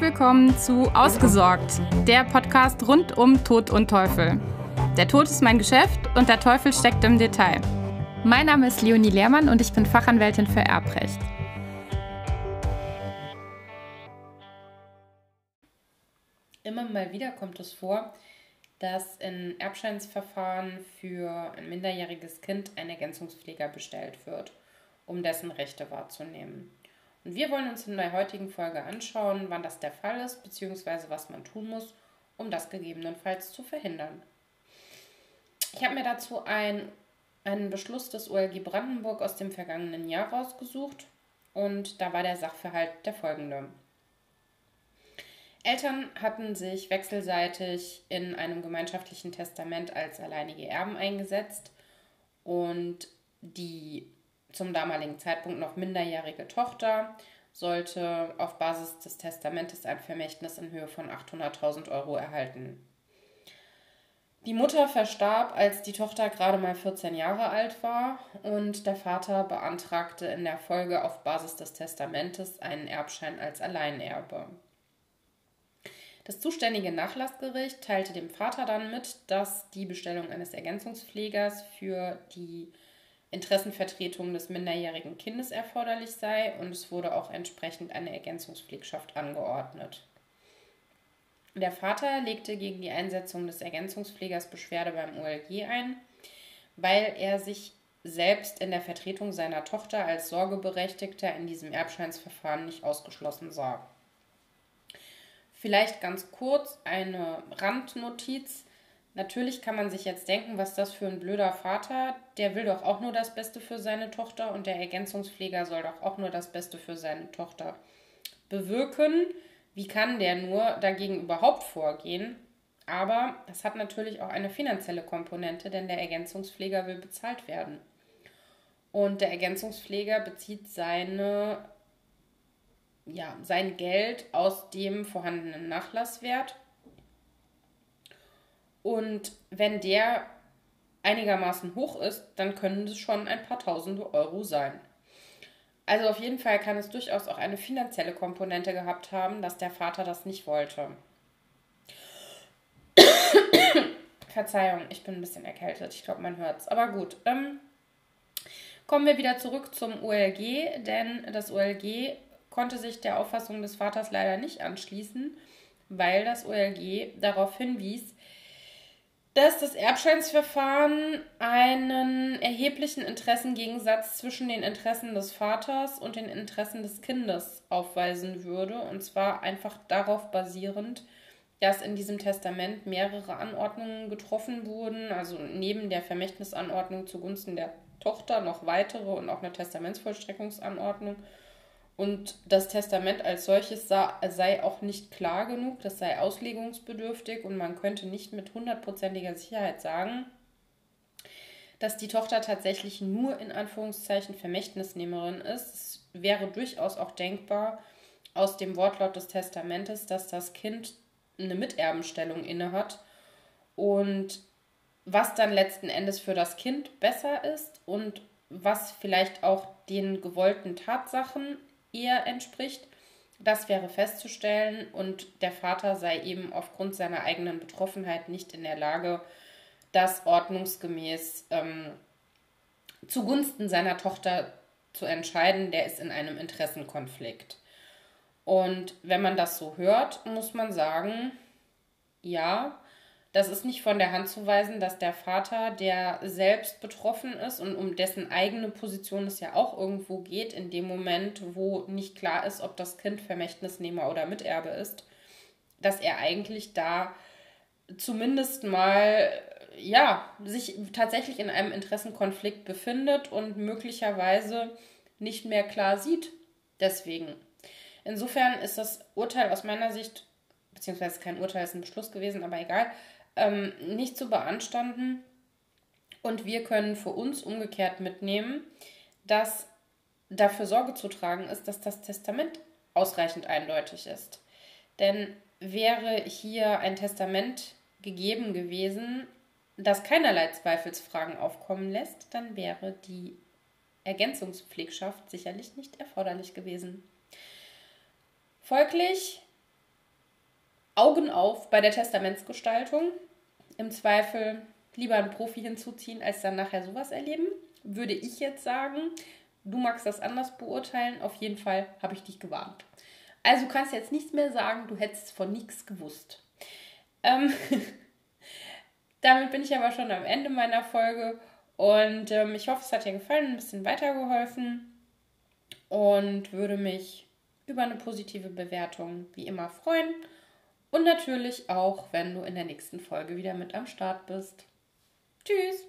Willkommen zu Ausgesorgt, der Podcast rund um Tod und Teufel. Der Tod ist mein Geschäft und der Teufel steckt im Detail. Mein Name ist Leonie Lehrmann und ich bin Fachanwältin für Erbrecht. Immer mal wieder kommt es vor, dass in Erbscheinsverfahren für ein minderjähriges Kind ein Ergänzungspfleger bestellt wird, um dessen Rechte wahrzunehmen. Und wir wollen uns in der heutigen Folge anschauen, wann das der Fall ist, beziehungsweise was man tun muss, um das gegebenenfalls zu verhindern. Ich habe mir dazu ein, einen Beschluss des OLG Brandenburg aus dem vergangenen Jahr rausgesucht und da war der Sachverhalt der folgende. Eltern hatten sich wechselseitig in einem gemeinschaftlichen Testament als alleinige Erben eingesetzt und die zum damaligen Zeitpunkt noch minderjährige Tochter sollte auf Basis des Testamentes ein Vermächtnis in Höhe von 800.000 Euro erhalten. Die Mutter verstarb, als die Tochter gerade mal 14 Jahre alt war und der Vater beantragte in der Folge auf Basis des Testamentes einen Erbschein als Alleinerbe. Das zuständige Nachlassgericht teilte dem Vater dann mit, dass die Bestellung eines Ergänzungspflegers für die Interessenvertretung des minderjährigen Kindes erforderlich sei und es wurde auch entsprechend eine Ergänzungspflegschaft angeordnet. Der Vater legte gegen die Einsetzung des Ergänzungspflegers Beschwerde beim OLG ein, weil er sich selbst in der Vertretung seiner Tochter als Sorgeberechtigter in diesem Erbscheinsverfahren nicht ausgeschlossen sah. Vielleicht ganz kurz eine Randnotiz. Natürlich kann man sich jetzt denken, was das für ein blöder Vater, der will doch auch nur das Beste für seine Tochter und der Ergänzungspfleger soll doch auch nur das Beste für seine Tochter bewirken. Wie kann der nur dagegen überhaupt vorgehen? Aber das hat natürlich auch eine finanzielle Komponente, denn der Ergänzungspfleger will bezahlt werden. Und der Ergänzungspfleger bezieht seine, ja, sein Geld aus dem vorhandenen Nachlasswert und wenn der einigermaßen hoch ist, dann können es schon ein paar tausende Euro sein. Also auf jeden Fall kann es durchaus auch eine finanzielle Komponente gehabt haben, dass der Vater das nicht wollte. Verzeihung, ich bin ein bisschen erkältet. Ich glaube, man hört es. Aber gut. Ähm, kommen wir wieder zurück zum OLG, denn das OLG konnte sich der Auffassung des Vaters leider nicht anschließen, weil das OLG darauf hinwies, dass das Erbscheinsverfahren einen erheblichen Interessengegensatz zwischen den Interessen des Vaters und den Interessen des Kindes aufweisen würde. Und zwar einfach darauf basierend, dass in diesem Testament mehrere Anordnungen getroffen wurden, also neben der Vermächtnisanordnung zugunsten der Tochter noch weitere und auch eine Testamentsvollstreckungsanordnung und das Testament als solches sei auch nicht klar genug, das sei auslegungsbedürftig und man könnte nicht mit hundertprozentiger Sicherheit sagen, dass die Tochter tatsächlich nur in Anführungszeichen Vermächtnisnehmerin ist. Es wäre durchaus auch denkbar aus dem Wortlaut des Testamentes, dass das Kind eine Miterbenstellung innehat und was dann letzten Endes für das Kind besser ist und was vielleicht auch den gewollten Tatsachen eher entspricht. Das wäre festzustellen und der Vater sei eben aufgrund seiner eigenen Betroffenheit nicht in der Lage, das ordnungsgemäß ähm, zugunsten seiner Tochter zu entscheiden. Der ist in einem Interessenkonflikt. Und wenn man das so hört, muss man sagen, ja, das ist nicht von der Hand zu weisen, dass der Vater, der selbst betroffen ist und um dessen eigene Position es ja auch irgendwo geht, in dem Moment, wo nicht klar ist, ob das Kind Vermächtnisnehmer oder Miterbe ist, dass er eigentlich da zumindest mal ja, sich tatsächlich in einem Interessenkonflikt befindet und möglicherweise nicht mehr klar sieht. Deswegen. Insofern ist das Urteil aus meiner Sicht, beziehungsweise kein Urteil, ist ein Beschluss gewesen, aber egal, ähm, nicht zu beanstanden. Und wir können für uns umgekehrt mitnehmen, dass dafür Sorge zu tragen ist, dass das Testament ausreichend eindeutig ist. Denn wäre hier ein Testament gegeben gewesen, das keinerlei Zweifelsfragen aufkommen lässt, dann wäre die Ergänzungspflegschaft sicherlich nicht erforderlich gewesen. Folglich Augen auf bei der Testamentsgestaltung. Im Zweifel lieber einen Profi hinzuziehen, als dann nachher sowas erleben, würde ich jetzt sagen. Du magst das anders beurteilen. Auf jeden Fall habe ich dich gewarnt. Also du kannst jetzt nichts mehr sagen, du hättest von nichts gewusst. Ähm, damit bin ich aber schon am Ende meiner Folge und ähm, ich hoffe, es hat dir gefallen, ein bisschen weitergeholfen und würde mich über eine positive Bewertung wie immer freuen. Und natürlich auch, wenn du in der nächsten Folge wieder mit am Start bist. Tschüss!